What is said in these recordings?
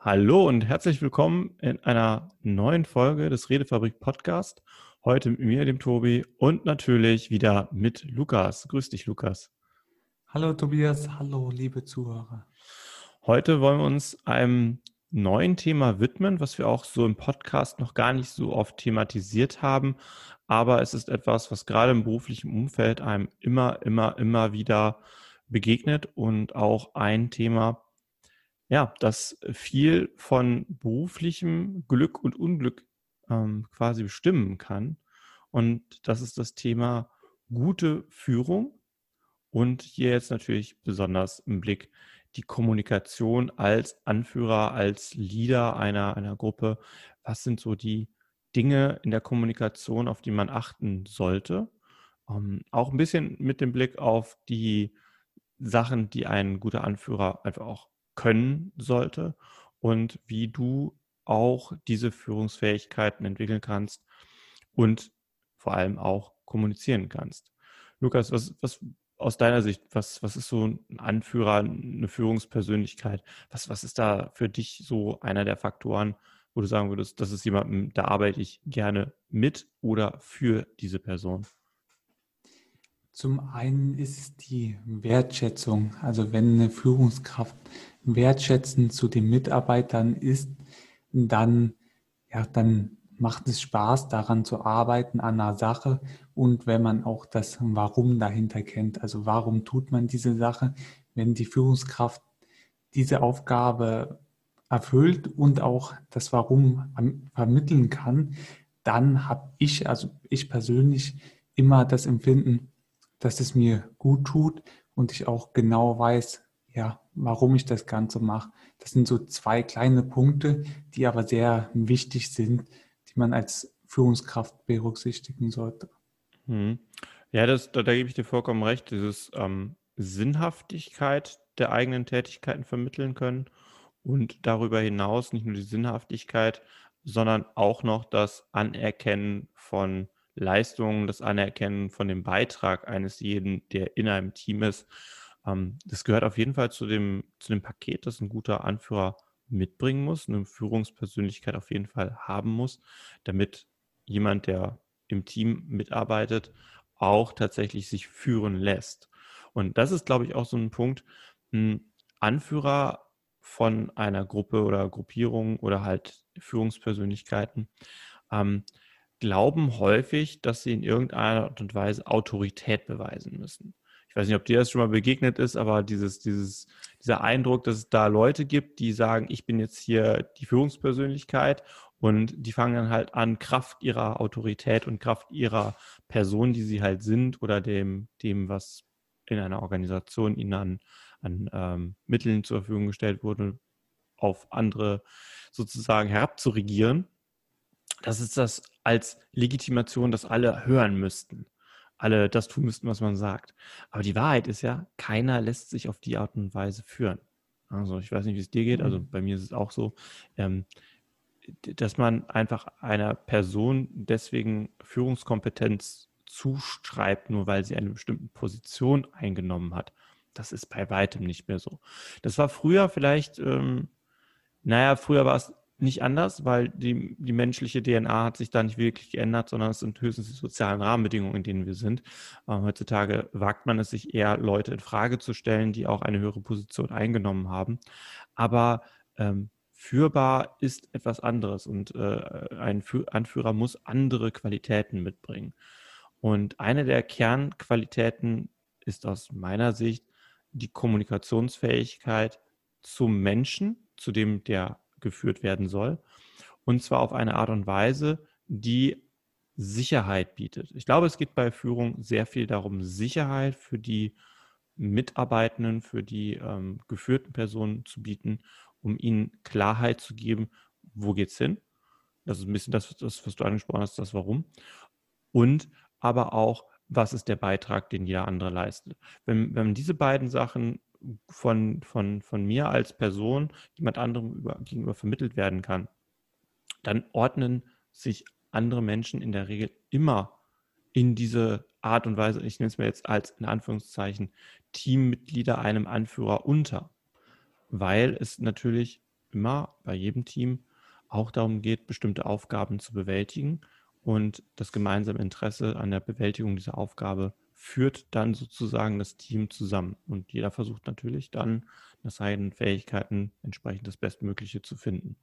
Hallo und herzlich willkommen in einer neuen Folge des Redefabrik Podcast. Heute mit mir, dem Tobi und natürlich wieder mit Lukas. Grüß dich, Lukas. Hallo Tobias, hallo liebe Zuhörer. Heute wollen wir uns einem neuen Thema widmen, was wir auch so im Podcast noch gar nicht so oft thematisiert haben. Aber es ist etwas, was gerade im beruflichen Umfeld einem immer, immer, immer wieder begegnet und auch ein Thema, ja, das viel von beruflichem Glück und Unglück ähm, quasi bestimmen kann. Und das ist das Thema gute Führung und hier jetzt natürlich besonders im Blick die Kommunikation als Anführer, als Leader einer, einer Gruppe. Was sind so die Dinge in der Kommunikation, auf die man achten sollte? Ähm, auch ein bisschen mit dem Blick auf die Sachen, die ein guter Anführer einfach auch können sollte und wie du auch diese Führungsfähigkeiten entwickeln kannst und vor allem auch kommunizieren kannst. Lukas, was, was aus deiner Sicht, was, was ist so ein Anführer, eine Führungspersönlichkeit? Was, was ist da für dich so einer der Faktoren, wo du sagen würdest, das ist jemandem, da arbeite ich gerne mit oder für diese Person? Zum einen ist es die Wertschätzung. Also wenn eine Führungskraft wertschätzend zu den Mitarbeitern ist, dann, ja, dann macht es Spaß, daran zu arbeiten, an einer Sache. Und wenn man auch das Warum dahinter kennt, also warum tut man diese Sache, wenn die Führungskraft diese Aufgabe erfüllt und auch das Warum vermitteln kann, dann habe ich, also ich persönlich, immer das Empfinden, dass es mir gut tut und ich auch genau weiß, ja, warum ich das Ganze mache. Das sind so zwei kleine Punkte, die aber sehr wichtig sind, die man als Führungskraft berücksichtigen sollte. Hm. Ja, das, da, da, gebe ich dir vollkommen recht. Dieses ähm, Sinnhaftigkeit der eigenen Tätigkeiten vermitteln können und darüber hinaus nicht nur die Sinnhaftigkeit, sondern auch noch das Anerkennen von Leistungen, das Anerkennen von dem Beitrag eines jeden, der in einem Team ist. Ähm, das gehört auf jeden Fall zu dem, zu dem Paket, das ein guter Anführer mitbringen muss, eine Führungspersönlichkeit auf jeden Fall haben muss, damit jemand, der im Team mitarbeitet, auch tatsächlich sich führen lässt. Und das ist, glaube ich, auch so ein Punkt. Ein Anführer von einer Gruppe oder Gruppierung oder halt Führungspersönlichkeiten ähm, glauben häufig, dass sie in irgendeiner Art und Weise Autorität beweisen müssen. Ich weiß nicht, ob dir das schon mal begegnet ist, aber dieses, dieses, dieser Eindruck, dass es da Leute gibt, die sagen, ich bin jetzt hier die Führungspersönlichkeit und die fangen dann halt an, Kraft ihrer Autorität und Kraft ihrer Person, die sie halt sind oder dem, dem was in einer Organisation ihnen an, an ähm, Mitteln zur Verfügung gestellt wurde, auf andere sozusagen herabzuregieren das ist das als Legitimation, dass alle hören müssten. Alle das tun müssten, was man sagt. Aber die Wahrheit ist ja, keiner lässt sich auf die Art und Weise führen. Also ich weiß nicht, wie es dir geht, also mhm. bei mir ist es auch so, ähm, dass man einfach einer Person deswegen Führungskompetenz zuschreibt, nur weil sie eine bestimmte Position eingenommen hat. Das ist bei weitem nicht mehr so. Das war früher vielleicht, ähm, naja, früher war es nicht anders, weil die, die menschliche DNA hat sich da nicht wirklich geändert, sondern es sind höchstens die sozialen Rahmenbedingungen, in denen wir sind. Ähm, heutzutage wagt man es sich eher, Leute in Frage zu stellen, die auch eine höhere Position eingenommen haben. Aber ähm, führbar ist etwas anderes und äh, ein Anführer muss andere Qualitäten mitbringen. Und eine der Kernqualitäten ist aus meiner Sicht die Kommunikationsfähigkeit zum Menschen, zu dem der geführt werden soll. Und zwar auf eine Art und Weise, die Sicherheit bietet. Ich glaube, es geht bei Führung sehr viel darum, Sicherheit für die Mitarbeitenden, für die ähm, geführten Personen zu bieten, um ihnen Klarheit zu geben, wo geht es hin. Das ist ein bisschen das, das, was du angesprochen hast, das Warum. Und aber auch, was ist der Beitrag, den jeder andere leistet. Wenn, wenn diese beiden Sachen von, von, von mir als Person jemand anderem über, gegenüber vermittelt werden kann, dann ordnen sich andere Menschen in der Regel immer in diese Art und Weise, ich nenne es mir jetzt als in Anführungszeichen Teammitglieder einem Anführer unter, weil es natürlich immer bei jedem Team auch darum geht, bestimmte Aufgaben zu bewältigen und das gemeinsame Interesse an der Bewältigung dieser Aufgabe führt dann sozusagen das Team zusammen. Und jeder versucht natürlich dann nach seinen Fähigkeiten entsprechend das Bestmögliche zu finden.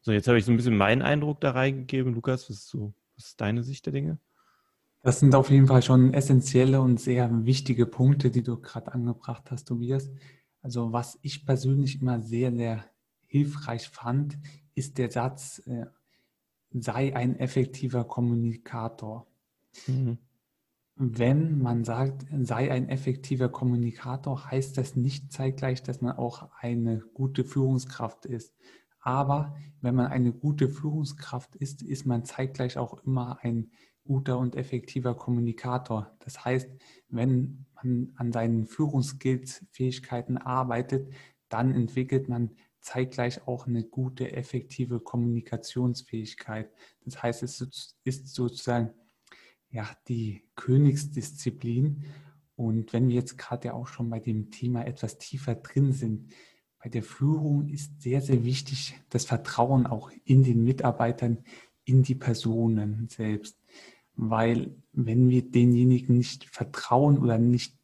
So, jetzt habe ich so ein bisschen meinen Eindruck da reingegeben. Lukas, was ist, so, was ist deine Sicht der Dinge? Das sind auf jeden Fall schon essentielle und sehr wichtige Punkte, die du gerade angebracht hast, Tobias. Also was ich persönlich immer sehr, sehr hilfreich fand, ist der Satz, äh, sei ein effektiver Kommunikator. Mhm. Wenn man sagt, sei ein effektiver Kommunikator, heißt das nicht zeitgleich, dass man auch eine gute Führungskraft ist. Aber wenn man eine gute Führungskraft ist, ist man zeitgleich auch immer ein guter und effektiver Kommunikator. Das heißt, wenn man an seinen Führungsskills, Fähigkeiten arbeitet, dann entwickelt man zeitgleich auch eine gute, effektive Kommunikationsfähigkeit. Das heißt, es ist sozusagen ja, die Königsdisziplin. Und wenn wir jetzt gerade ja auch schon bei dem Thema etwas tiefer drin sind, bei der Führung ist sehr, sehr wichtig das Vertrauen auch in den Mitarbeitern, in die Personen selbst. Weil wenn wir denjenigen nicht vertrauen oder nicht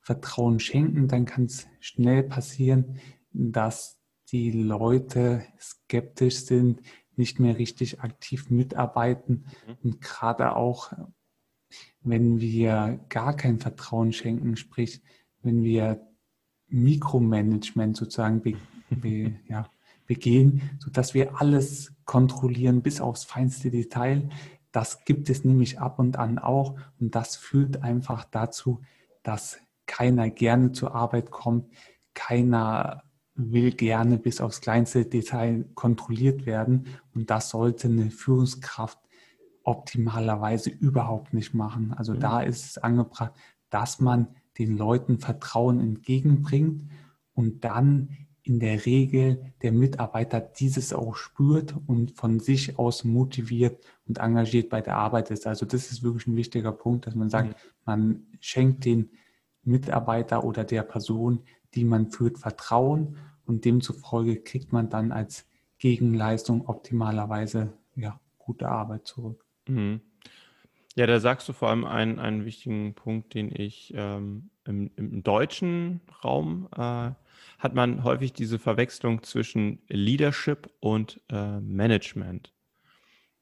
Vertrauen schenken, dann kann es schnell passieren, dass die Leute skeptisch sind, nicht mehr richtig aktiv mitarbeiten mhm. und gerade auch, wenn wir gar kein Vertrauen schenken, sprich, wenn wir Mikromanagement sozusagen be, be, ja, begehen, sodass wir alles kontrollieren bis aufs feinste Detail. Das gibt es nämlich ab und an auch und das führt einfach dazu, dass keiner gerne zur Arbeit kommt, keiner will gerne bis aufs kleinste Detail kontrolliert werden und das sollte eine Führungskraft optimalerweise überhaupt nicht machen. Also mhm. da ist es angebracht, dass man den Leuten Vertrauen entgegenbringt und dann in der Regel der Mitarbeiter dieses auch spürt und von sich aus motiviert und engagiert bei der Arbeit ist. Also das ist wirklich ein wichtiger Punkt, dass man sagt, man schenkt den Mitarbeiter oder der Person, die man führt, Vertrauen und demzufolge kriegt man dann als Gegenleistung optimalerweise ja, gute Arbeit zurück. Mhm. Ja, da sagst du vor allem einen, einen wichtigen Punkt, den ich ähm, im, im, deutschen Raum äh, hat man häufig diese Verwechslung zwischen Leadership und äh, Management.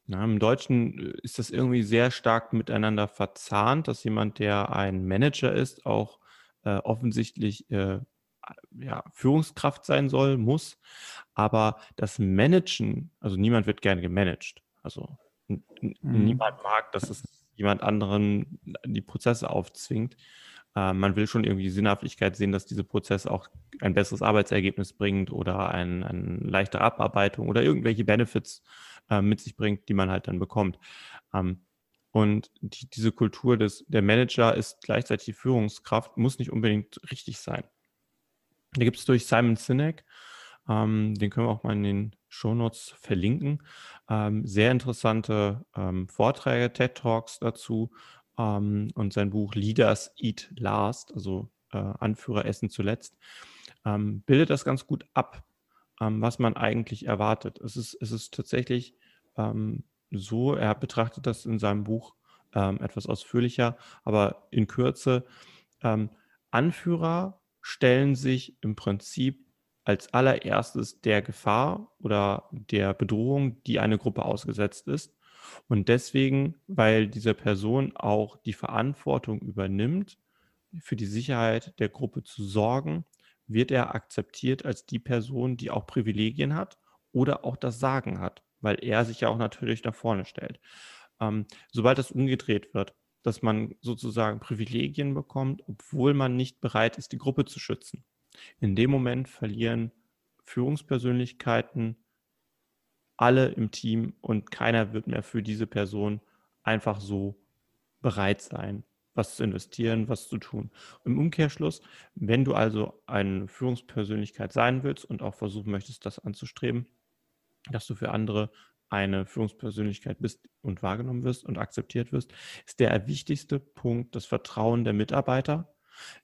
Na, Im Deutschen äh, ist das irgendwie sehr stark miteinander verzahnt, dass jemand, der ein Manager ist, auch äh, offensichtlich äh, ja, Führungskraft sein soll, muss. Aber das Managen, also niemand wird gerne gemanagt. Also mhm. niemand mag, dass es jemand anderen die Prozesse aufzwingt. Äh, man will schon irgendwie die Sinnhaftigkeit sehen, dass diese Prozesse auch ein besseres Arbeitsergebnis bringt oder ein, eine leichtere Abarbeitung oder irgendwelche Benefits äh, mit sich bringt, die man halt dann bekommt. Ähm, und die, diese Kultur des, der Manager ist gleichzeitig die Führungskraft, muss nicht unbedingt richtig sein. Da gibt es durch Simon Sinek, ähm, den können wir auch mal in den Shownotes verlinken, ähm, sehr interessante ähm, Vorträge, TED Talks dazu ähm, und sein Buch Leaders Eat Last, also äh, Anführer essen zuletzt, ähm, bildet das ganz gut ab, ähm, was man eigentlich erwartet. Es ist, es ist tatsächlich so, er betrachtet das in seinem Buch etwas ausführlicher, aber in Kürze. Anführer stellen sich im Prinzip als allererstes der Gefahr oder der Bedrohung, die eine Gruppe ausgesetzt ist. Und deswegen, weil diese Person auch die Verantwortung übernimmt, für die Sicherheit der Gruppe zu sorgen, wird er akzeptiert als die Person, die auch Privilegien hat oder auch das Sagen hat, weil er sich ja auch natürlich nach vorne stellt. Ähm, sobald das umgedreht wird, dass man sozusagen Privilegien bekommt, obwohl man nicht bereit ist, die Gruppe zu schützen. In dem Moment verlieren Führungspersönlichkeiten alle im Team und keiner wird mehr für diese Person einfach so bereit sein, was zu investieren, was zu tun. Im Umkehrschluss, wenn du also eine Führungspersönlichkeit sein willst und auch versuchen möchtest, das anzustreben, dass du für andere eine Führungspersönlichkeit bist und wahrgenommen wirst und akzeptiert wirst, ist der wichtigste Punkt das Vertrauen der Mitarbeiter.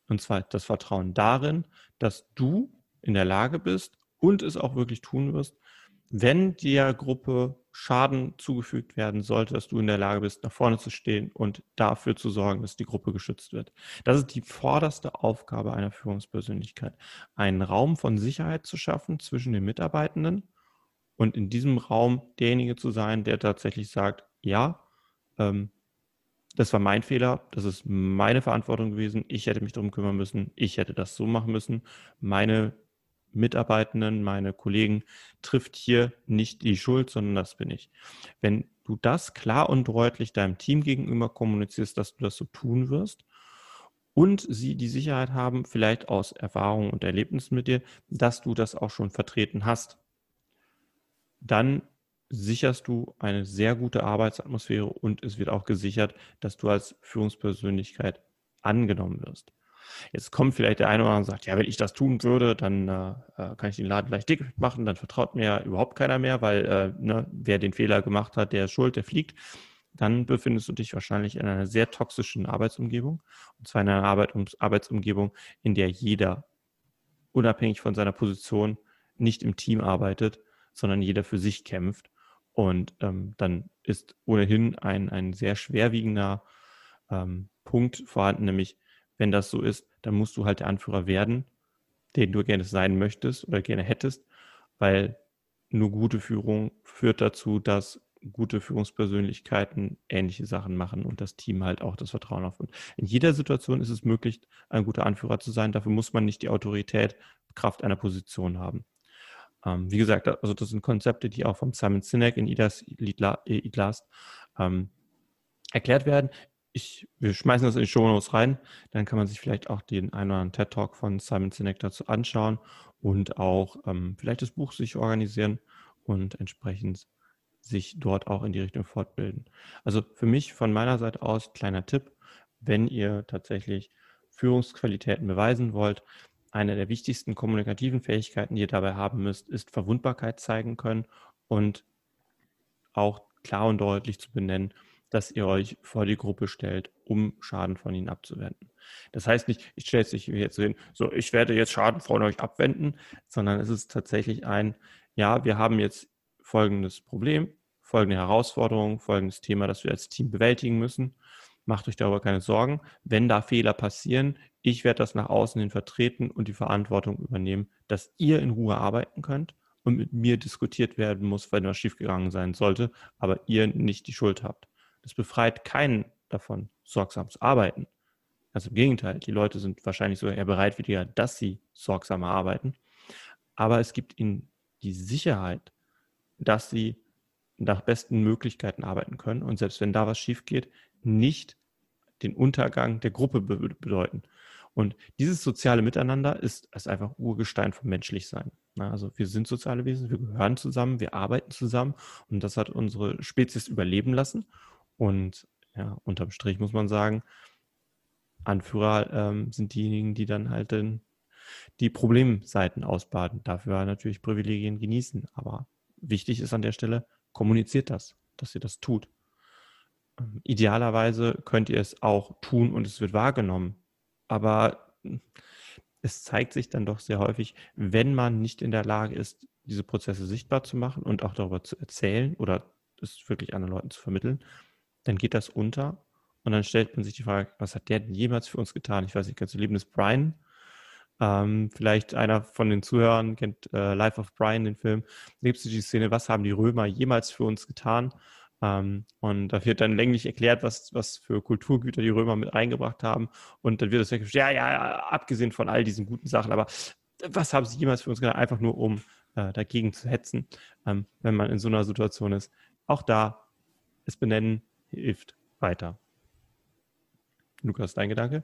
Und zwar das Vertrauen darin, dass du in der Lage bist und es auch wirklich tun wirst, wenn der Gruppe Schaden zugefügt werden sollte, dass du in der Lage bist, nach vorne zu stehen und dafür zu sorgen, dass die Gruppe geschützt wird. Das ist die vorderste Aufgabe einer Führungspersönlichkeit, einen Raum von Sicherheit zu schaffen zwischen den Mitarbeitenden und in diesem Raum derjenige zu sein, der tatsächlich sagt, ja, ähm, das war mein Fehler, das ist meine Verantwortung gewesen, ich hätte mich darum kümmern müssen, ich hätte das so machen müssen, meine Mitarbeitenden, meine Kollegen trifft hier nicht die Schuld, sondern das bin ich. Wenn du das klar und deutlich deinem Team gegenüber kommunizierst, dass du das so tun wirst und sie die Sicherheit haben, vielleicht aus Erfahrungen und Erlebnissen mit dir, dass du das auch schon vertreten hast, dann sicherst du eine sehr gute Arbeitsatmosphäre und es wird auch gesichert, dass du als Führungspersönlichkeit angenommen wirst. Jetzt kommt vielleicht der eine oder andere und sagt, ja, wenn ich das tun würde, dann äh, äh kann ich den Laden gleich dick machen, dann vertraut mir überhaupt keiner mehr, weil äh, ne, wer den Fehler gemacht hat, der ist schuld, der fliegt. Dann befindest du dich wahrscheinlich in einer sehr toxischen Arbeitsumgebung. Und zwar in einer Arbeit, Arbeitsumgebung, in der jeder unabhängig von seiner Position nicht im Team arbeitet, sondern jeder für sich kämpft. Und ähm, dann ist ohnehin ein, ein sehr schwerwiegender ähm, Punkt vorhanden, nämlich wenn das so ist, dann musst du halt der Anführer werden, den du gerne sein möchtest oder gerne hättest, weil nur gute Führung führt dazu, dass gute Führungspersönlichkeiten ähnliche Sachen machen und das Team halt auch das Vertrauen aufbaut. In jeder Situation ist es möglich, ein guter Anführer zu sein. Dafür muss man nicht die Autorität, Kraft einer Position haben. Ähm, wie gesagt, also das sind Konzepte, die auch vom Simon Sinek in Idas Eat Last ähm, erklärt werden ich, wir schmeißen das in die Show Notes rein. Dann kann man sich vielleicht auch den einen oder anderen TED Talk von Simon Sinek dazu anschauen und auch ähm, vielleicht das Buch sich organisieren und entsprechend sich dort auch in die Richtung fortbilden. Also für mich von meiner Seite aus kleiner Tipp, wenn ihr tatsächlich Führungsqualitäten beweisen wollt, eine der wichtigsten kommunikativen Fähigkeiten, die ihr dabei haben müsst, ist Verwundbarkeit zeigen können und auch klar und deutlich zu benennen, dass ihr euch vor die Gruppe stellt, um Schaden von ihnen abzuwenden. Das heißt nicht, ich stelle es sich jetzt hin, so, ich werde jetzt Schaden von euch abwenden, sondern es ist tatsächlich ein, ja, wir haben jetzt folgendes Problem, folgende Herausforderung, folgendes Thema, das wir als Team bewältigen müssen. Macht euch darüber keine Sorgen. Wenn da Fehler passieren, ich werde das nach außen hin vertreten und die Verantwortung übernehmen, dass ihr in Ruhe arbeiten könnt und mit mir diskutiert werden muss, wenn was schiefgegangen sein sollte, aber ihr nicht die Schuld habt. Das befreit keinen davon, sorgsam zu arbeiten. Also im Gegenteil, die Leute sind wahrscheinlich sogar eher bereitwilliger, dass sie sorgsamer arbeiten. Aber es gibt ihnen die Sicherheit, dass sie nach besten Möglichkeiten arbeiten können und selbst wenn da was schief geht, nicht den Untergang der Gruppe bedeuten. Und dieses soziale Miteinander ist, ist einfach Urgestein vom Menschlichsein. Also wir sind soziale Wesen, wir gehören zusammen, wir arbeiten zusammen und das hat unsere Spezies überleben lassen. Und ja, unterm Strich muss man sagen, Anführer ähm, sind diejenigen, die dann halt den, die Problemseiten ausbaden. Dafür natürlich Privilegien genießen. Aber wichtig ist an der Stelle, kommuniziert das, dass ihr das tut. Ähm, idealerweise könnt ihr es auch tun und es wird wahrgenommen. Aber hm, es zeigt sich dann doch sehr häufig, wenn man nicht in der Lage ist, diese Prozesse sichtbar zu machen und auch darüber zu erzählen oder es wirklich anderen Leuten zu vermitteln, dann geht das unter und dann stellt man sich die Frage, was hat der denn jemals für uns getan? Ich weiß nicht, ganz du Leben ist Brian? Ähm, vielleicht einer von den Zuhörern kennt äh, Life of Brian, den Film. Gibt es die Szene, was haben die Römer jemals für uns getan? Ähm, und da wird dann länglich erklärt, was, was für Kulturgüter die Römer mit eingebracht haben. Und dann wird es gesagt, ja, ja, abgesehen von all diesen guten Sachen, aber was haben sie jemals für uns getan? Einfach nur, um äh, dagegen zu hetzen, ähm, wenn man in so einer Situation ist. Auch da es benennen, hilft weiter. Lukas, dein Gedanke?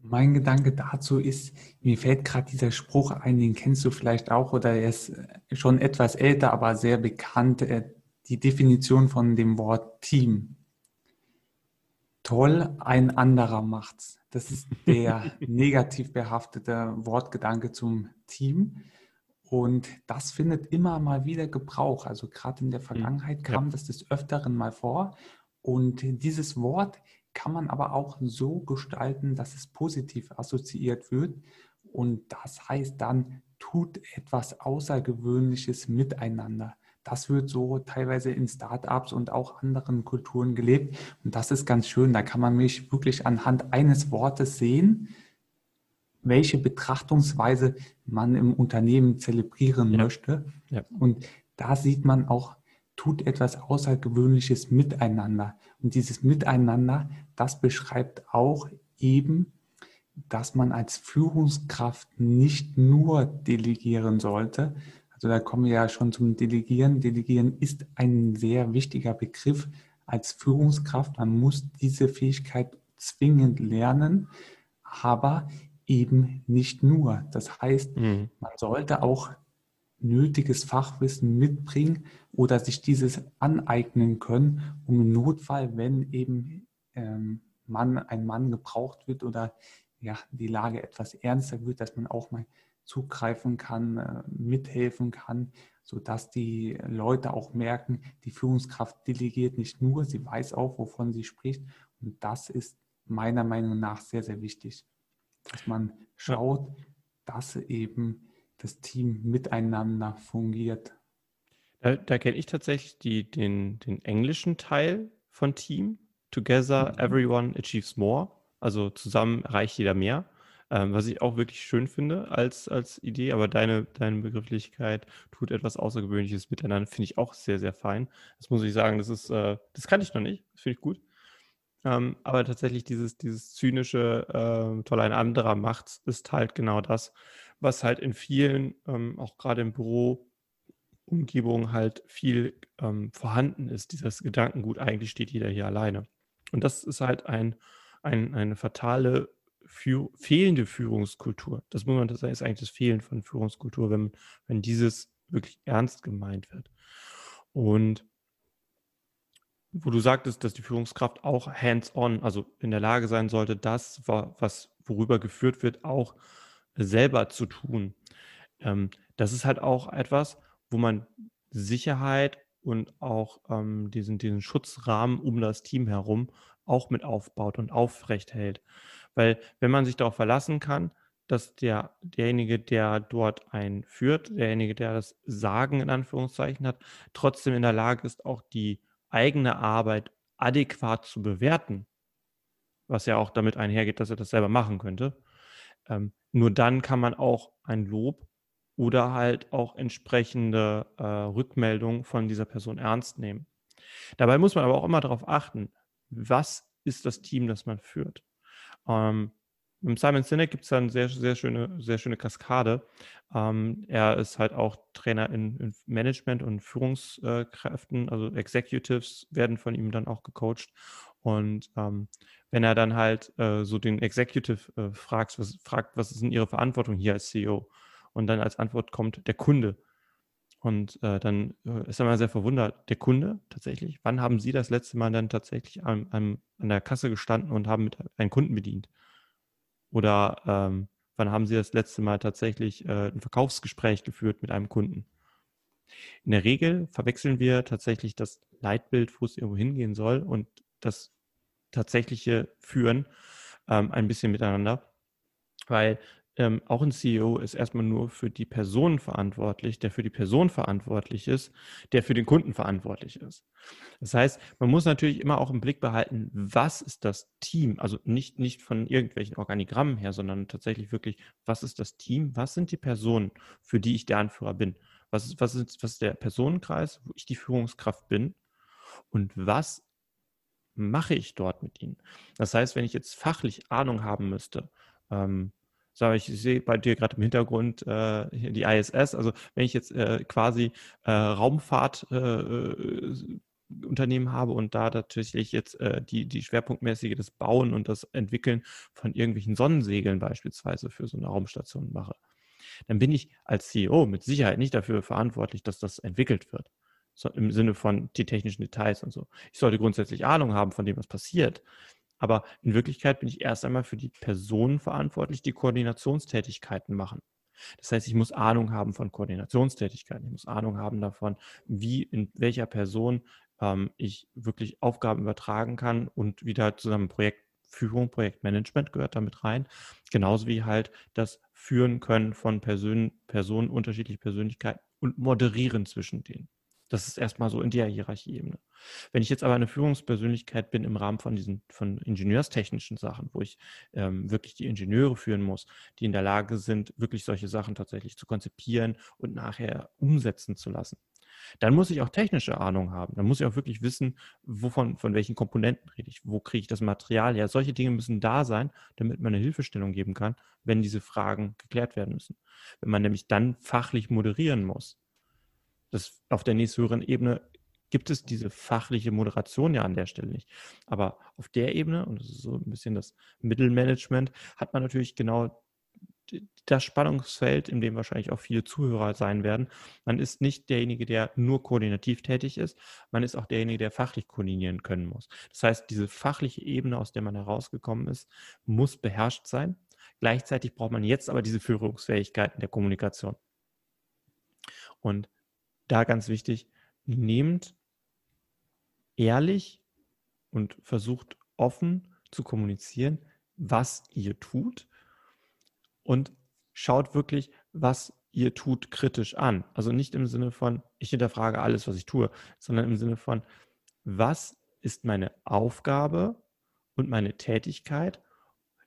Mein Gedanke dazu ist, mir fällt gerade dieser Spruch ein, den kennst du vielleicht auch oder er ist schon etwas älter, aber sehr bekannt, äh, die Definition von dem Wort Team. Toll, ein anderer macht's. Das ist der negativ behaftete Wortgedanke zum Team. Und das findet immer mal wieder Gebrauch. Also gerade in der hm, Vergangenheit kam ja. das des Öfteren mal vor. Und dieses Wort kann man aber auch so gestalten, dass es positiv assoziiert wird. Und das heißt dann tut etwas Außergewöhnliches miteinander. Das wird so teilweise in Startups und auch anderen Kulturen gelebt. Und das ist ganz schön. Da kann man mich wirklich anhand eines Wortes sehen, welche Betrachtungsweise man im Unternehmen zelebrieren ja. möchte. Ja. Und da sieht man auch, tut etwas Außergewöhnliches miteinander. Und dieses Miteinander, das beschreibt auch eben, dass man als Führungskraft nicht nur delegieren sollte. Also da kommen wir ja schon zum Delegieren. Delegieren ist ein sehr wichtiger Begriff als Führungskraft. Man muss diese Fähigkeit zwingend lernen, aber eben nicht nur. Das heißt, mhm. man sollte auch nötiges Fachwissen mitbringen oder sich dieses aneignen können, um im Notfall, wenn eben ähm, Mann, ein Mann gebraucht wird oder ja, die Lage etwas ernster wird, dass man auch mal zugreifen kann, äh, mithelfen kann, sodass die Leute auch merken, die Führungskraft delegiert nicht nur, sie weiß auch, wovon sie spricht. Und das ist meiner Meinung nach sehr, sehr wichtig, dass man schaut, dass eben das Team miteinander fungiert. Da, da kenne ich tatsächlich die, den, den englischen Teil von Team. Together, mhm. everyone achieves more. Also zusammen erreicht jeder mehr. Ähm, was ich auch wirklich schön finde als, als Idee, aber deine, deine Begrifflichkeit tut etwas Außergewöhnliches miteinander, finde ich auch sehr, sehr fein. Das muss ich sagen, das ist, äh, das kann ich noch nicht, das finde ich gut. Ähm, aber tatsächlich dieses, dieses zynische, äh, toll, ein anderer macht's, ist halt genau das, was halt in vielen, ähm, auch gerade im Büroumgebungen halt viel ähm, vorhanden ist, dieses Gedankengut, eigentlich steht jeder hier alleine. Und das ist halt ein, ein, eine fatale für, fehlende Führungskultur. Das muss man, das ist eigentlich das Fehlen von Führungskultur, wenn, wenn dieses wirklich ernst gemeint wird. Und wo du sagtest, dass die Führungskraft auch hands-on, also in der Lage sein sollte, das, was worüber geführt wird, auch selber zu tun. Ähm, das ist halt auch etwas, wo man Sicherheit und auch ähm, diesen, diesen Schutzrahmen um das Team herum auch mit aufbaut und aufrecht hält. Weil wenn man sich darauf verlassen kann, dass der, derjenige, der dort einführt, derjenige, der das Sagen in Anführungszeichen hat, trotzdem in der Lage ist, auch die eigene Arbeit adäquat zu bewerten, was ja auch damit einhergeht, dass er das selber machen könnte, ähm, nur dann kann man auch ein Lob oder halt auch entsprechende äh, Rückmeldungen von dieser Person ernst nehmen. Dabei muss man aber auch immer darauf achten, was ist das Team, das man führt. Ähm, mit Simon Sinek gibt es da eine sehr, sehr schöne, sehr schöne Kaskade. Ähm, er ist halt auch Trainer in, in Management und Führungskräften, also Executives werden von ihm dann auch gecoacht. Und ähm, wenn er dann halt äh, so den Executive äh, fragt, was, fragt, was ist denn Ihre Verantwortung hier als CEO? Und dann als Antwort kommt der Kunde. Und äh, dann äh, ist er mal sehr verwundert, der Kunde tatsächlich, wann haben Sie das letzte Mal dann tatsächlich an, an, an der Kasse gestanden und haben mit einen Kunden bedient? Oder ähm, wann haben Sie das letzte Mal tatsächlich äh, ein Verkaufsgespräch geführt mit einem Kunden? In der Regel verwechseln wir tatsächlich das Leitbild, wo es irgendwo hingehen soll und das tatsächliche Führen ähm, ein bisschen miteinander, weil ähm, auch ein CEO ist erstmal nur für die Person verantwortlich, der für die Person verantwortlich ist, der für den Kunden verantwortlich ist. Das heißt, man muss natürlich immer auch im Blick behalten, was ist das Team? Also nicht, nicht von irgendwelchen Organigrammen her, sondern tatsächlich wirklich, was ist das Team? Was sind die Personen, für die ich der Anführer bin? Was ist, was ist, was ist der Personenkreis, wo ich die Führungskraft bin? Und was mache ich dort mit ihnen? Das heißt, wenn ich jetzt fachlich Ahnung haben müsste, ähm, sage ich, ich sehe bei dir gerade im Hintergrund äh, die ISS, also wenn ich jetzt äh, quasi äh, Raumfahrt äh, äh, Unternehmen habe und da tatsächlich jetzt äh, die, die schwerpunktmäßige das Bauen und das Entwickeln von irgendwelchen Sonnensegeln beispielsweise für so eine Raumstation mache, dann bin ich als CEO mit Sicherheit nicht dafür verantwortlich, dass das entwickelt wird so im Sinne von die technischen Details und so. Ich sollte grundsätzlich Ahnung haben von dem, was passiert. Aber in Wirklichkeit bin ich erst einmal für die Personen verantwortlich, die Koordinationstätigkeiten machen. Das heißt, ich muss Ahnung haben von Koordinationstätigkeiten. Ich muss Ahnung haben davon, wie in welcher Person ähm, ich wirklich Aufgaben übertragen kann und wieder zusammen Projektführung, Projektmanagement gehört damit rein. Genauso wie halt das führen können von Person, Personen, unterschiedliche Persönlichkeiten und moderieren zwischen denen. Das ist erstmal so in der Hierarchieebene. Wenn ich jetzt aber eine Führungspersönlichkeit bin im Rahmen von diesen von ingenieurstechnischen Sachen, wo ich ähm, wirklich die Ingenieure führen muss, die in der Lage sind, wirklich solche Sachen tatsächlich zu konzipieren und nachher umsetzen zu lassen, dann muss ich auch technische Ahnung haben. Dann muss ich auch wirklich wissen, wovon, von welchen Komponenten rede ich, wo kriege ich das Material her. Solche Dinge müssen da sein, damit man eine Hilfestellung geben kann, wenn diese Fragen geklärt werden müssen. Wenn man nämlich dann fachlich moderieren muss, das auf der nächsthöheren Ebene gibt es diese fachliche Moderation ja an der Stelle nicht. Aber auf der Ebene, und das ist so ein bisschen das Mittelmanagement, hat man natürlich genau das Spannungsfeld, in dem wahrscheinlich auch viele Zuhörer sein werden. Man ist nicht derjenige, der nur koordinativ tätig ist, man ist auch derjenige, der fachlich koordinieren können muss. Das heißt, diese fachliche Ebene, aus der man herausgekommen ist, muss beherrscht sein. Gleichzeitig braucht man jetzt aber diese Führungsfähigkeiten der Kommunikation. Und da ganz wichtig, nehmt ehrlich und versucht offen zu kommunizieren, was ihr tut und schaut wirklich, was ihr tut, kritisch an. Also nicht im Sinne von, ich hinterfrage alles, was ich tue, sondern im Sinne von, was ist meine Aufgabe und meine Tätigkeit?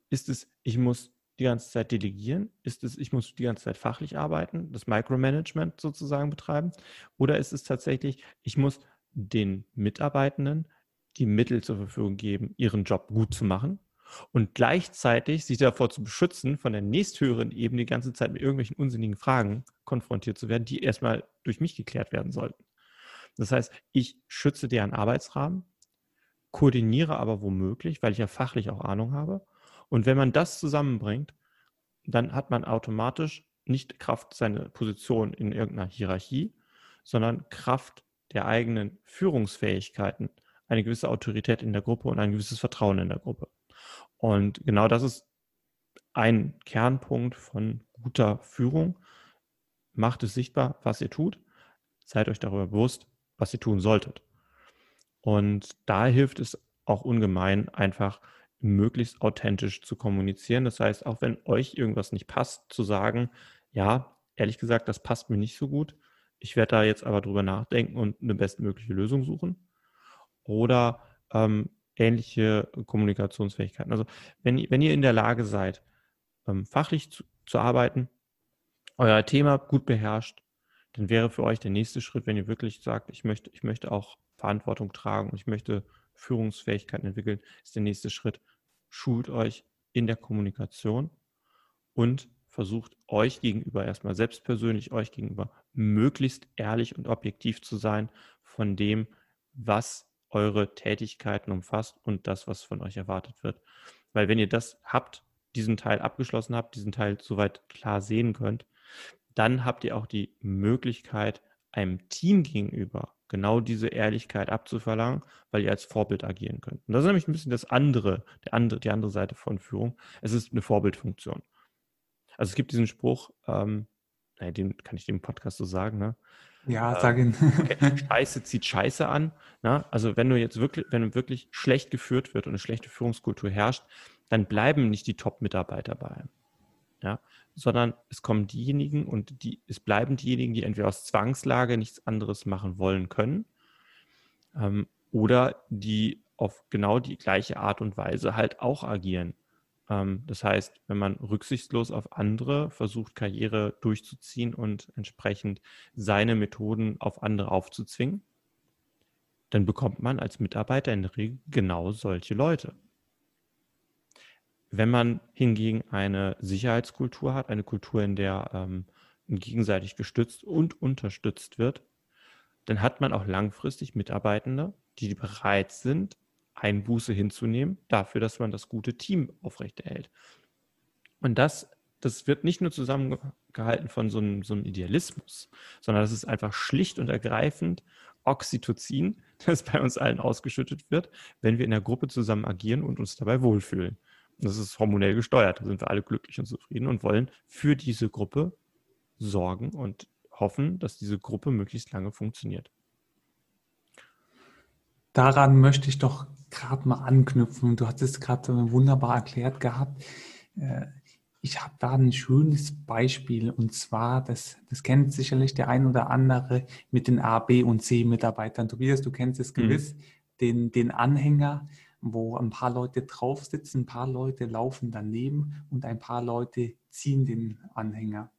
Ist es, ich muss die ganze Zeit delegieren? Ist es, ich muss die ganze Zeit fachlich arbeiten, das Micromanagement sozusagen betreiben? Oder ist es tatsächlich, ich muss den Mitarbeitenden die Mittel zur Verfügung geben, ihren Job gut zu machen und gleichzeitig sich davor zu beschützen, von der nächsthöheren Ebene die ganze Zeit mit irgendwelchen unsinnigen Fragen konfrontiert zu werden, die erstmal durch mich geklärt werden sollten. Das heißt, ich schütze deren Arbeitsrahmen, koordiniere aber womöglich, weil ich ja fachlich auch Ahnung habe und wenn man das zusammenbringt, dann hat man automatisch nicht Kraft seiner Position in irgendeiner Hierarchie, sondern Kraft der eigenen Führungsfähigkeiten, eine gewisse Autorität in der Gruppe und ein gewisses Vertrauen in der Gruppe. Und genau das ist ein Kernpunkt von guter Führung. Macht es sichtbar, was ihr tut. Seid euch darüber bewusst, was ihr tun solltet. Und da hilft es auch ungemein, einfach möglichst authentisch zu kommunizieren. Das heißt, auch wenn euch irgendwas nicht passt, zu sagen, ja, ehrlich gesagt, das passt mir nicht so gut. Ich werde da jetzt aber drüber nachdenken und eine bestmögliche Lösung suchen. Oder ähm, ähnliche Kommunikationsfähigkeiten. Also wenn, wenn ihr in der Lage seid, ähm, fachlich zu, zu arbeiten, euer Thema gut beherrscht, dann wäre für euch der nächste Schritt, wenn ihr wirklich sagt, ich möchte, ich möchte auch Verantwortung tragen und ich möchte Führungsfähigkeiten entwickeln, ist der nächste Schritt, schult euch in der Kommunikation und versucht euch gegenüber erstmal selbst persönlich, euch gegenüber möglichst ehrlich und objektiv zu sein von dem, was eure Tätigkeiten umfasst und das, was von euch erwartet wird. Weil wenn ihr das habt, diesen Teil abgeschlossen habt, diesen Teil soweit klar sehen könnt, dann habt ihr auch die Möglichkeit, einem Team gegenüber genau diese Ehrlichkeit abzuverlangen, weil ihr als Vorbild agieren könnt. Und das ist nämlich ein bisschen das andere, der andere, die andere Seite von Führung. Es ist eine Vorbildfunktion. Also es gibt diesen Spruch, ähm, naja, den kann ich dem Podcast so sagen, ne? Ja, sag ihn. Okay. Scheiße zieht Scheiße an. Ne? Also wenn du jetzt wirklich, wenn wirklich schlecht geführt wird und eine schlechte Führungskultur herrscht, dann bleiben nicht die Top-Mitarbeiter bei einem. Ja? Sondern es kommen diejenigen und die, es bleiben diejenigen, die entweder aus Zwangslage nichts anderes machen wollen können ähm, oder die auf genau die gleiche Art und Weise halt auch agieren. Ähm, das heißt, wenn man rücksichtslos auf andere versucht, Karriere durchzuziehen und entsprechend seine Methoden auf andere aufzuzwingen, dann bekommt man als Mitarbeiter in der Regel genau solche Leute. Wenn man hingegen eine Sicherheitskultur hat, eine Kultur, in der ähm, gegenseitig gestützt und unterstützt wird, dann hat man auch langfristig Mitarbeitende, die bereit sind, Einbuße hinzunehmen, dafür, dass man das gute Team aufrechterhält. Und das, das wird nicht nur zusammengehalten von so einem, so einem Idealismus, sondern das ist einfach schlicht und ergreifend Oxytocin, das bei uns allen ausgeschüttet wird, wenn wir in der Gruppe zusammen agieren und uns dabei wohlfühlen. Das ist hormonell gesteuert. Da sind wir alle glücklich und zufrieden und wollen für diese Gruppe sorgen und hoffen, dass diese Gruppe möglichst lange funktioniert. Daran möchte ich doch gerade mal anknüpfen. Du hattest gerade wunderbar erklärt gehabt, äh, Ich habe da ein schönes Beispiel und zwar, das, das kennt sicherlich der ein oder andere mit den A, B und C-Mitarbeitern. Tobias, du kennst es mhm. gewiss, mhm. den, den Anhänger, wo ein paar Leute drauf sitzen, ein paar Leute laufen daneben und ein paar Leute ziehen den Anhänger.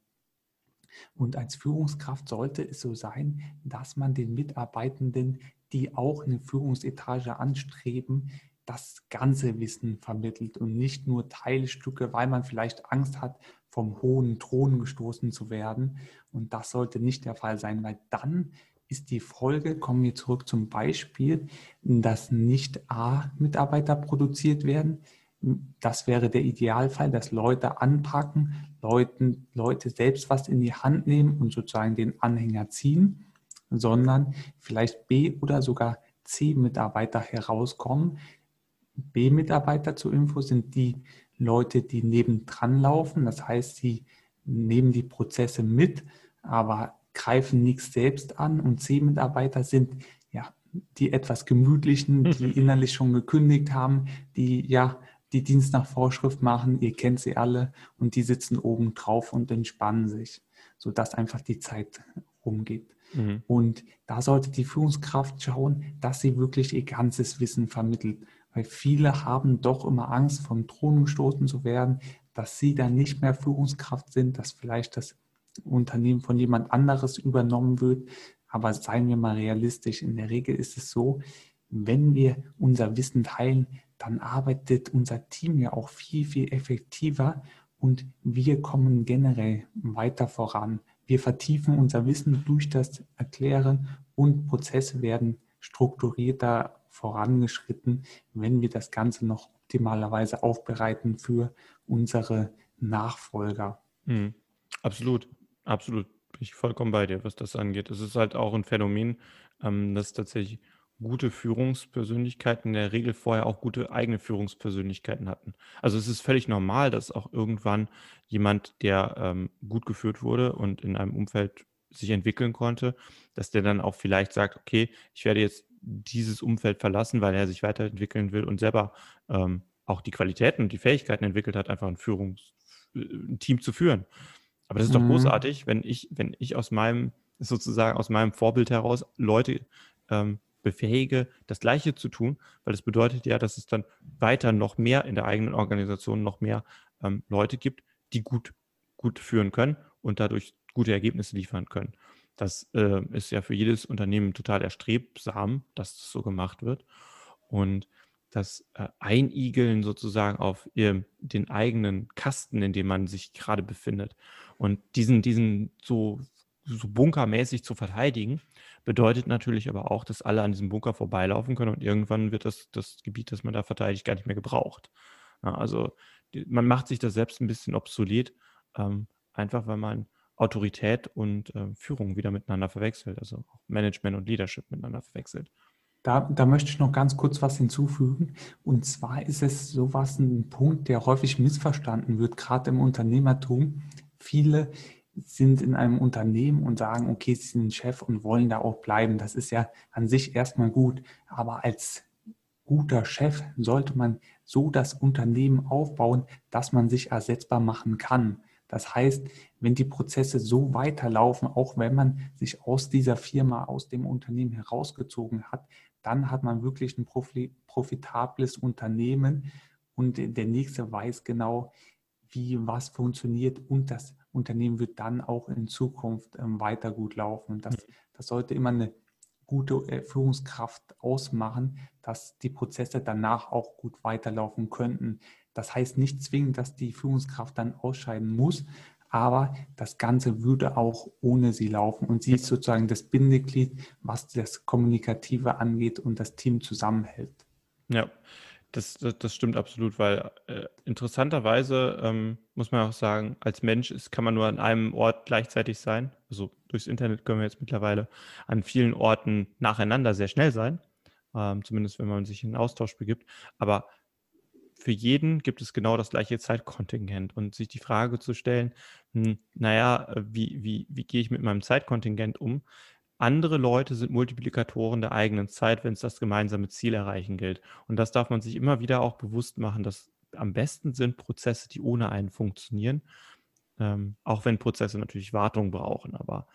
Und als Führungskraft sollte es so sein, dass man den Mitarbeitenden, die auch eine Führungsetage anstreben, das ganze Wissen vermittelt und nicht nur Teilstücke, weil man vielleicht Angst hat, vom hohen Thron gestoßen zu werden. Und das sollte nicht der Fall sein, weil dann ist die Folge, kommen wir zurück zum Beispiel, dass nicht A-Mitarbeiter produziert werden. Das wäre der Idealfall, dass Leute anpacken, Leuten, Leute selbst was in die Hand nehmen und sozusagen den Anhänger ziehen, sondern vielleicht B oder sogar C-Mitarbeiter herauskommen, B-Mitarbeiter zur Info sind die Leute, die nebendran laufen. Das heißt, sie nehmen die Prozesse mit, aber greifen nichts selbst an. Und C-Mitarbeiter sind ja die etwas gemütlichen, die innerlich schon gekündigt haben, die ja die Dienst nach Vorschrift machen. Ihr kennt sie alle und die sitzen oben drauf und entspannen sich, sodass einfach die Zeit rumgeht. Mhm. Und da sollte die Führungskraft schauen, dass sie wirklich ihr ganzes Wissen vermittelt weil viele haben doch immer Angst, vom Thron gestoßen zu werden, dass sie dann nicht mehr Führungskraft sind, dass vielleicht das Unternehmen von jemand anderes übernommen wird. Aber seien wir mal realistisch, in der Regel ist es so, wenn wir unser Wissen teilen, dann arbeitet unser Team ja auch viel, viel effektiver und wir kommen generell weiter voran. Wir vertiefen unser Wissen durch das Erklären und Prozesse werden strukturierter vorangeschritten, wenn wir das Ganze noch optimalerweise aufbereiten für unsere Nachfolger. Mhm. Absolut, absolut. Bin ich vollkommen bei dir, was das angeht. Es ist halt auch ein Phänomen, ähm, dass tatsächlich gute Führungspersönlichkeiten in der Regel vorher auch gute eigene Führungspersönlichkeiten hatten. Also es ist völlig normal, dass auch irgendwann jemand, der ähm, gut geführt wurde und in einem Umfeld sich entwickeln konnte, dass der dann auch vielleicht sagt, okay, ich werde jetzt dieses Umfeld verlassen, weil er sich weiterentwickeln will und selber ähm, auch die Qualitäten und die Fähigkeiten entwickelt hat, einfach ein Führungs äh, ein Team zu führen. Aber das ist mhm. doch großartig, wenn ich, wenn ich aus meinem, sozusagen aus meinem Vorbild heraus Leute ähm, befähige, das Gleiche zu tun, weil das bedeutet ja, dass es dann weiter noch mehr in der eigenen Organisation noch mehr ähm, Leute gibt, die gut, gut führen können und dadurch gute Ergebnisse liefern können. Das äh, ist ja für jedes Unternehmen total erstrebsam, dass das so gemacht wird. Und das äh, Einigeln sozusagen auf ihr, den eigenen Kasten, in dem man sich gerade befindet und diesen, diesen so, so bunkermäßig zu verteidigen, bedeutet natürlich aber auch, dass alle an diesem Bunker vorbeilaufen können und irgendwann wird das, das Gebiet, das man da verteidigt, gar nicht mehr gebraucht. Ja, also die, man macht sich das selbst ein bisschen obsolet, ähm, einfach weil man Autorität und äh, Führung wieder miteinander verwechselt, also auch Management und Leadership miteinander verwechselt. Da, da möchte ich noch ganz kurz was hinzufügen. Und zwar ist es sowas ein Punkt, der häufig missverstanden wird, gerade im Unternehmertum. Viele sind in einem Unternehmen und sagen, okay, sie sind Chef und wollen da auch bleiben. Das ist ja an sich erstmal gut. Aber als guter Chef sollte man so das Unternehmen aufbauen, dass man sich ersetzbar machen kann. Das heißt, wenn die Prozesse so weiterlaufen, auch wenn man sich aus dieser Firma, aus dem Unternehmen herausgezogen hat, dann hat man wirklich ein profitables Unternehmen und der nächste weiß genau, wie was funktioniert und das Unternehmen wird dann auch in Zukunft ähm, weiter gut laufen. Das, das sollte immer eine gute äh, Führungskraft ausmachen, dass die Prozesse danach auch gut weiterlaufen könnten. Das heißt nicht zwingend, dass die Führungskraft dann ausscheiden muss, aber das Ganze würde auch ohne sie laufen. Und sie ist sozusagen das Bindeglied, was das Kommunikative angeht und das Team zusammenhält. Ja, das, das, das stimmt absolut, weil äh, interessanterweise ähm, muss man auch sagen, als Mensch ist, kann man nur an einem Ort gleichzeitig sein. Also durchs Internet können wir jetzt mittlerweile an vielen Orten nacheinander sehr schnell sein, ähm, zumindest wenn man sich in Austausch begibt. Aber für jeden gibt es genau das gleiche Zeitkontingent und sich die Frage zu stellen, hm, naja, äh, wie, wie, wie gehe ich mit meinem Zeitkontingent um? Andere Leute sind Multiplikatoren der eigenen Zeit, wenn es das gemeinsame Ziel erreichen gilt. Und das darf man sich immer wieder auch bewusst machen, dass am besten sind Prozesse, die ohne einen funktionieren. Ähm, auch wenn Prozesse natürlich Wartung brauchen, aber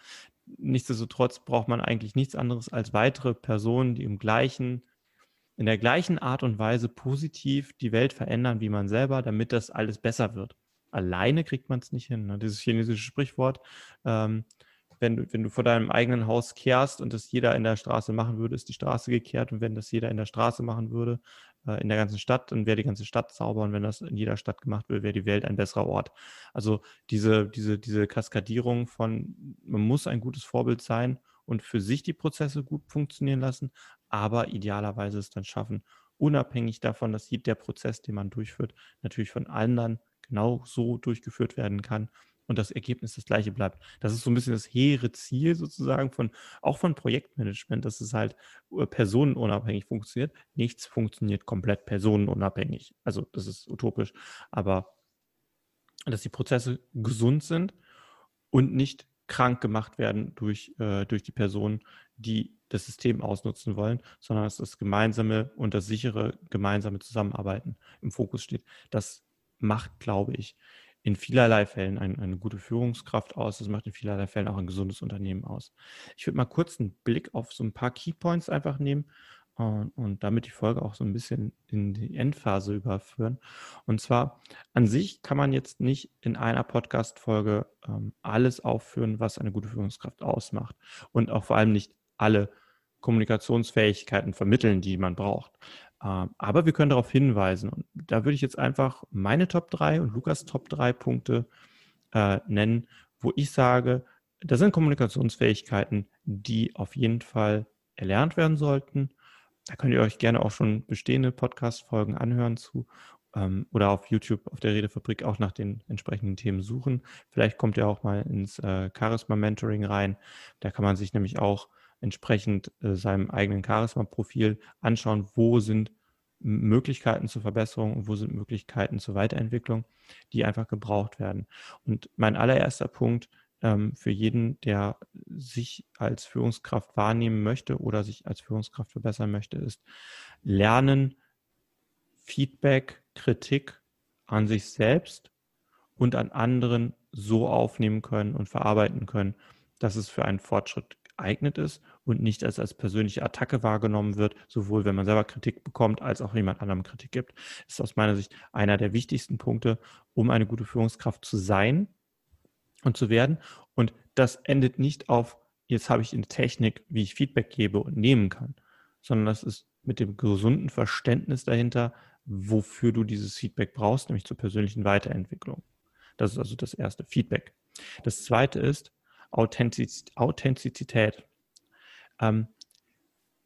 nichtsdestotrotz braucht man eigentlich nichts anderes als weitere Personen, die im gleichen, in der gleichen Art und Weise positiv die Welt verändern wie man selber, damit das alles besser wird. Alleine kriegt man es nicht hin. Ne? Dieses chinesische Sprichwort, ähm, wenn du, wenn du vor deinem eigenen Haus kehrst und das jeder in der Straße machen würde, ist die Straße gekehrt. Und wenn das jeder in der Straße machen würde, äh, in der ganzen Stadt, dann wäre die ganze Stadt sauber. Und wenn das in jeder Stadt gemacht wird, wäre die Welt ein besserer Ort. Also diese, diese, diese Kaskadierung von, man muss ein gutes Vorbild sein und für sich die Prozesse gut funktionieren lassen, aber idealerweise es dann schaffen, unabhängig davon, dass der Prozess, den man durchführt, natürlich von anderen genau so durchgeführt werden kann und das Ergebnis das gleiche bleibt. Das ist so ein bisschen das hehre Ziel sozusagen von, auch von Projektmanagement, dass es halt äh, personenunabhängig funktioniert. Nichts funktioniert komplett personenunabhängig. Also das ist utopisch, aber dass die Prozesse gesund sind und nicht krank gemacht werden durch, äh, durch die Personen, die das System ausnutzen wollen, sondern dass das gemeinsame und das sichere gemeinsame Zusammenarbeiten im Fokus steht. Das macht, glaube ich, in vielerlei Fällen ein, eine gute Führungskraft aus. Das macht in vielerlei Fällen auch ein gesundes Unternehmen aus. Ich würde mal kurz einen Blick auf so ein paar Keypoints einfach nehmen und, und damit die Folge auch so ein bisschen in die Endphase überführen. Und zwar an sich kann man jetzt nicht in einer Podcast-Folge ähm, alles aufführen, was eine gute Führungskraft ausmacht und auch vor allem nicht alle Kommunikationsfähigkeiten vermitteln, die man braucht. Ähm, aber wir können darauf hinweisen. Und da würde ich jetzt einfach meine Top 3 und Lukas Top 3 Punkte äh, nennen, wo ich sage, das sind Kommunikationsfähigkeiten, die auf jeden Fall erlernt werden sollten. Da könnt ihr euch gerne auch schon bestehende Podcast-Folgen anhören zu ähm, oder auf YouTube auf der Redefabrik auch nach den entsprechenden Themen suchen. Vielleicht kommt ihr auch mal ins äh, Charisma-Mentoring rein. Da kann man sich nämlich auch entsprechend äh, seinem eigenen Charisma-Profil anschauen, wo sind Möglichkeiten zur Verbesserung und wo sind Möglichkeiten zur Weiterentwicklung, die einfach gebraucht werden. Und mein allererster Punkt ähm, für jeden, der sich als Führungskraft wahrnehmen möchte oder sich als Führungskraft verbessern möchte, ist Lernen, Feedback, Kritik an sich selbst und an anderen so aufnehmen können und verarbeiten können, dass es für einen Fortschritt geeignet ist und nicht als, als persönliche Attacke wahrgenommen wird, sowohl wenn man selber Kritik bekommt, als auch jemand anderem Kritik gibt, ist aus meiner Sicht einer der wichtigsten Punkte, um eine gute Führungskraft zu sein und zu werden. Und das endet nicht auf, jetzt habe ich eine Technik, wie ich Feedback gebe und nehmen kann, sondern das ist mit dem gesunden Verständnis dahinter, wofür du dieses Feedback brauchst, nämlich zur persönlichen Weiterentwicklung. Das ist also das erste Feedback. Das zweite ist, Authentiz Authentizität. Ähm,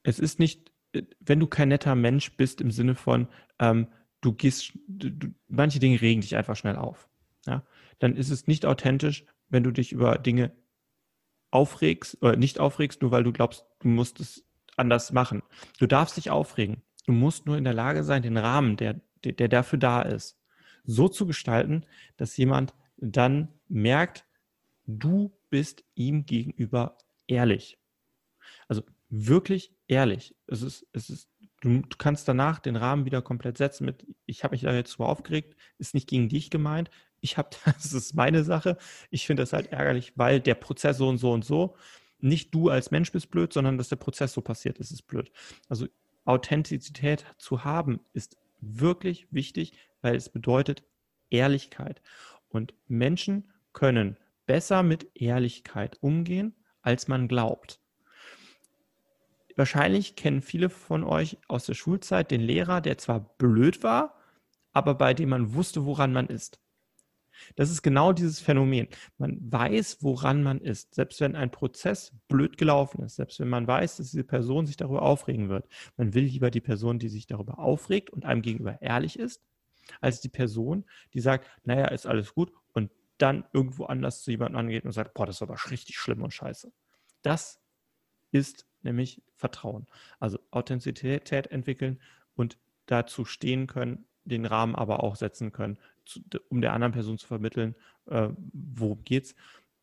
es ist nicht, wenn du kein netter Mensch bist im Sinne von, ähm, du gehst, du, du, manche Dinge regen dich einfach schnell auf. Ja? Dann ist es nicht authentisch, wenn du dich über Dinge aufregst oder nicht aufregst, nur weil du glaubst, du musst es anders machen. Du darfst dich aufregen. Du musst nur in der Lage sein, den Rahmen, der, der, der dafür da ist, so zu gestalten, dass jemand dann merkt, du bist ihm gegenüber ehrlich. Also wirklich ehrlich. Es ist, es ist, du, kannst danach den Rahmen wieder komplett setzen mit, ich habe mich da jetzt so aufgeregt, ist nicht gegen dich gemeint. Ich habe, das ist meine Sache. Ich finde das halt ärgerlich, weil der Prozess so und so und so, nicht du als Mensch bist blöd, sondern dass der Prozess so passiert ist, ist blöd. Also Authentizität zu haben ist wirklich wichtig, weil es bedeutet Ehrlichkeit. Und Menschen können besser mit Ehrlichkeit umgehen, als man glaubt. Wahrscheinlich kennen viele von euch aus der Schulzeit den Lehrer, der zwar blöd war, aber bei dem man wusste, woran man ist. Das ist genau dieses Phänomen. Man weiß, woran man ist. Selbst wenn ein Prozess blöd gelaufen ist, selbst wenn man weiß, dass diese Person sich darüber aufregen wird. Man will lieber die Person, die sich darüber aufregt und einem gegenüber ehrlich ist, als die Person, die sagt, naja, ist alles gut dann irgendwo anders zu jemandem angeht und sagt, boah, das ist aber richtig schlimm und scheiße. Das ist nämlich Vertrauen. Also Authentizität entwickeln und dazu stehen können, den Rahmen aber auch setzen können, zu, um der anderen Person zu vermitteln, äh, worum geht's.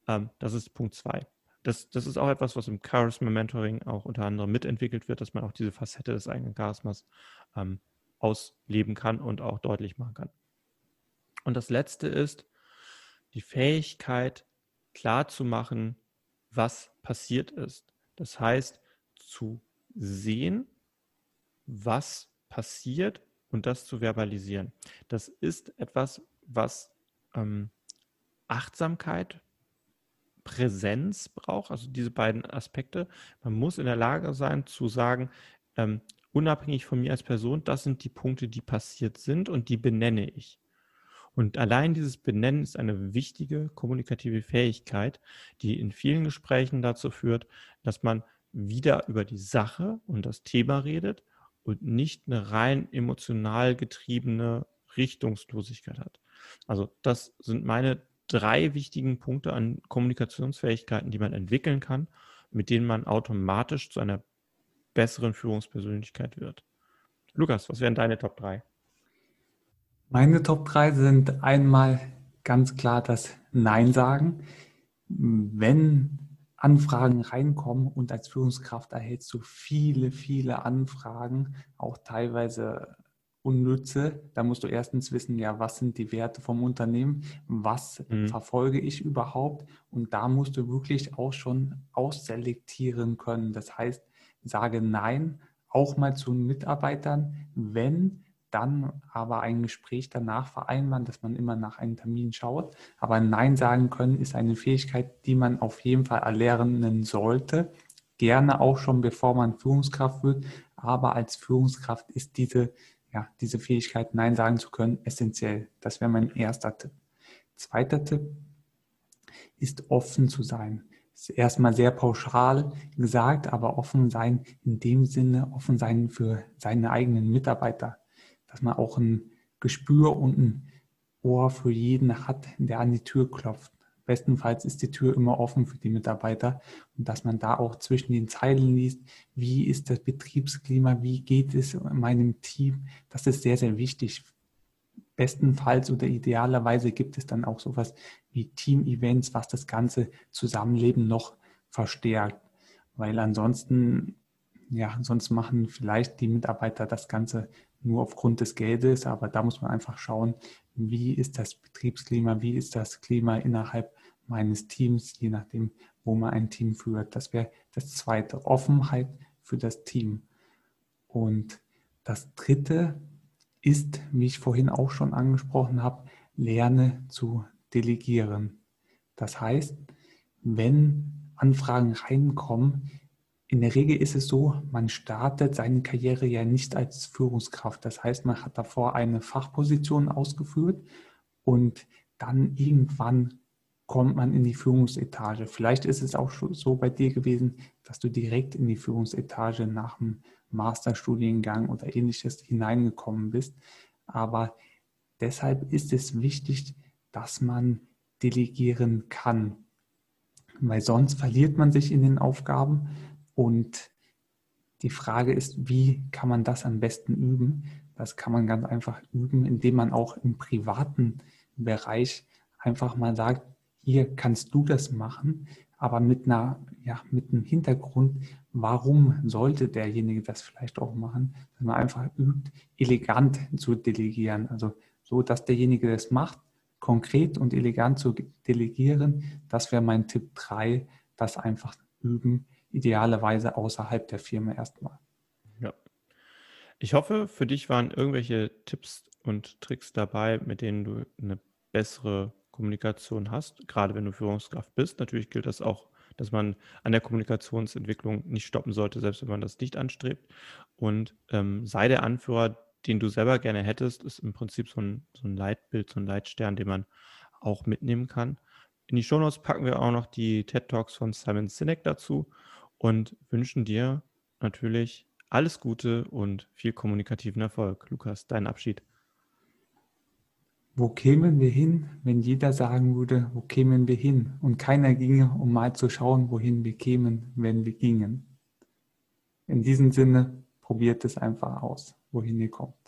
Ähm, das ist Punkt zwei. Das, das ist auch etwas, was im Charisma Mentoring auch unter anderem mitentwickelt wird, dass man auch diese Facette des eigenen Charismas ähm, ausleben kann und auch deutlich machen kann. Und das letzte ist die Fähigkeit, klarzumachen, was passiert ist. Das heißt, zu sehen, was passiert und das zu verbalisieren. Das ist etwas, was ähm, Achtsamkeit, Präsenz braucht, also diese beiden Aspekte. Man muss in der Lage sein zu sagen, ähm, unabhängig von mir als Person, das sind die Punkte, die passiert sind und die benenne ich. Und allein dieses Benennen ist eine wichtige kommunikative Fähigkeit, die in vielen Gesprächen dazu führt, dass man wieder über die Sache und das Thema redet und nicht eine rein emotional getriebene Richtungslosigkeit hat. Also das sind meine drei wichtigen Punkte an Kommunikationsfähigkeiten, die man entwickeln kann, mit denen man automatisch zu einer besseren Führungspersönlichkeit wird. Lukas, was wären deine Top 3? Meine Top 3 sind einmal ganz klar das Nein sagen. Wenn Anfragen reinkommen und als Führungskraft erhältst du viele, viele Anfragen, auch teilweise unnütze. Da musst du erstens wissen, ja, was sind die Werte vom Unternehmen, was mhm. verfolge ich überhaupt und da musst du wirklich auch schon ausselektieren können. Das heißt, sage Nein auch mal zu Mitarbeitern, wenn dann aber ein Gespräch danach vereinbaren, dass man immer nach einem Termin schaut. Aber Nein sagen können ist eine Fähigkeit, die man auf jeden Fall erlernen sollte. Gerne auch schon bevor man Führungskraft wird. Aber als Führungskraft ist diese, ja, diese Fähigkeit, Nein sagen zu können, essentiell. Das wäre mein erster Tipp. Zweiter Tipp ist offen zu sein. Ist erstmal sehr pauschal gesagt, aber offen sein in dem Sinne, offen sein für seine eigenen Mitarbeiter dass man auch ein Gespür und ein Ohr für jeden hat, der an die Tür klopft. Bestenfalls ist die Tür immer offen für die Mitarbeiter und dass man da auch zwischen den Zeilen liest, wie ist das Betriebsklima, wie geht es meinem Team. Das ist sehr, sehr wichtig. Bestenfalls oder idealerweise gibt es dann auch sowas wie Team-Events, was das ganze Zusammenleben noch verstärkt. Weil ansonsten, ja, sonst machen vielleicht die Mitarbeiter das Ganze nur aufgrund des Geldes, aber da muss man einfach schauen, wie ist das Betriebsklima, wie ist das Klima innerhalb meines Teams, je nachdem, wo man ein Team führt. Das wäre das zweite, Offenheit für das Team. Und das dritte ist, wie ich vorhin auch schon angesprochen habe, lerne zu delegieren. Das heißt, wenn Anfragen reinkommen, in der Regel ist es so, man startet seine Karriere ja nicht als Führungskraft. Das heißt, man hat davor eine Fachposition ausgeführt und dann irgendwann kommt man in die Führungsetage. Vielleicht ist es auch so bei dir gewesen, dass du direkt in die Führungsetage nach dem Masterstudiengang oder ähnliches hineingekommen bist. Aber deshalb ist es wichtig, dass man delegieren kann, weil sonst verliert man sich in den Aufgaben und die Frage ist, wie kann man das am besten üben? Das kann man ganz einfach üben, indem man auch im privaten Bereich einfach mal sagt, hier kannst du das machen, aber mit einer, ja, mit einem Hintergrund, warum sollte derjenige das vielleicht auch machen, dass man einfach übt, elegant zu delegieren. Also so, dass derjenige das macht, konkret und elegant zu delegieren. Das wäre mein Tipp 3, das einfach üben, idealerweise außerhalb der Firma erstmal. Ja. Ich hoffe, für dich waren irgendwelche Tipps und Tricks dabei, mit denen du eine bessere Kommunikation hast, gerade wenn du Führungskraft bist. Natürlich gilt das auch, dass man an der Kommunikationsentwicklung nicht stoppen sollte, selbst wenn man das nicht anstrebt. Und ähm, sei der Anführer, den du selber gerne hättest, ist im Prinzip so ein, so ein Leitbild, so ein Leitstern, den man auch mitnehmen kann. In die Shownotes packen wir auch noch die TED Talks von Simon Sinek dazu und wünschen dir natürlich alles Gute und viel kommunikativen Erfolg. Lukas, dein Abschied. Wo kämen wir hin, wenn jeder sagen würde, wo kämen wir hin? Und keiner ginge, um mal zu schauen, wohin wir kämen, wenn wir gingen. In diesem Sinne, probiert es einfach aus, wohin ihr kommt.